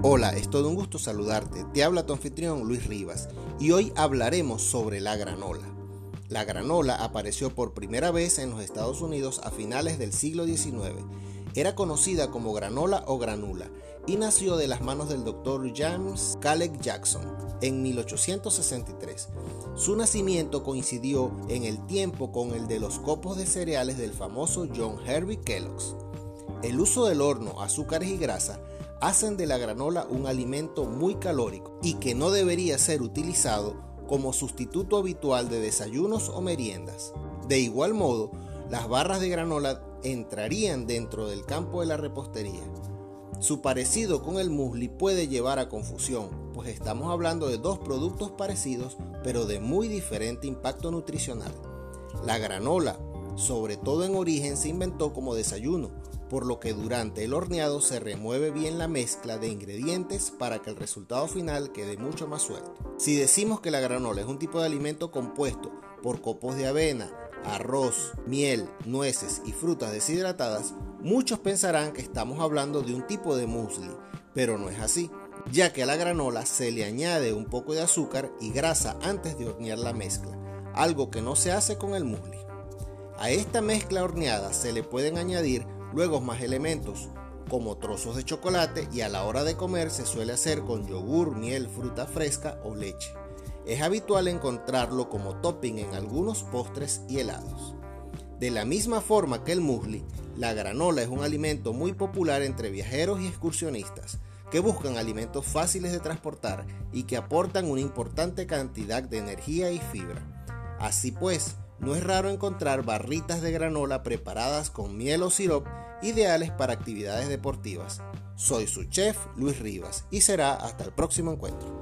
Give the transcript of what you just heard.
Hola, es todo un gusto saludarte. Te habla tu anfitrión Luis Rivas y hoy hablaremos sobre la granola. La granola apareció por primera vez en los Estados Unidos a finales del siglo XIX. Era conocida como granola o granula y nació de las manos del doctor James Caleb Jackson en 1863. Su nacimiento coincidió en el tiempo con el de los copos de cereales del famoso John Herbie Kellogg's. El uso del horno, azúcares y grasa hacen de la granola un alimento muy calórico y que no debería ser utilizado como sustituto habitual de desayunos o meriendas. De igual modo, las barras de granola entrarían dentro del campo de la repostería. Su parecido con el muesli puede llevar a confusión, pues estamos hablando de dos productos parecidos pero de muy diferente impacto nutricional. La granola, sobre todo en origen, se inventó como desayuno, por lo que durante el horneado se remueve bien la mezcla de ingredientes para que el resultado final quede mucho más suelto. Si decimos que la granola es un tipo de alimento compuesto por copos de avena, arroz, miel, nueces y frutas deshidratadas, muchos pensarán que estamos hablando de un tipo de muesli, pero no es así, ya que a la granola se le añade un poco de azúcar y grasa antes de hornear la mezcla, algo que no se hace con el muesli. A esta mezcla horneada se le pueden añadir luego más elementos como trozos de chocolate y a la hora de comer se suele hacer con yogur, miel, fruta fresca o leche. Es habitual encontrarlo como topping en algunos postres y helados. De la misma forma que el muesli, la granola es un alimento muy popular entre viajeros y excursionistas que buscan alimentos fáciles de transportar y que aportan una importante cantidad de energía y fibra. Así pues, no es raro encontrar barritas de granola preparadas con miel o sirop ideales para actividades deportivas. Soy su chef Luis Rivas y será hasta el próximo encuentro.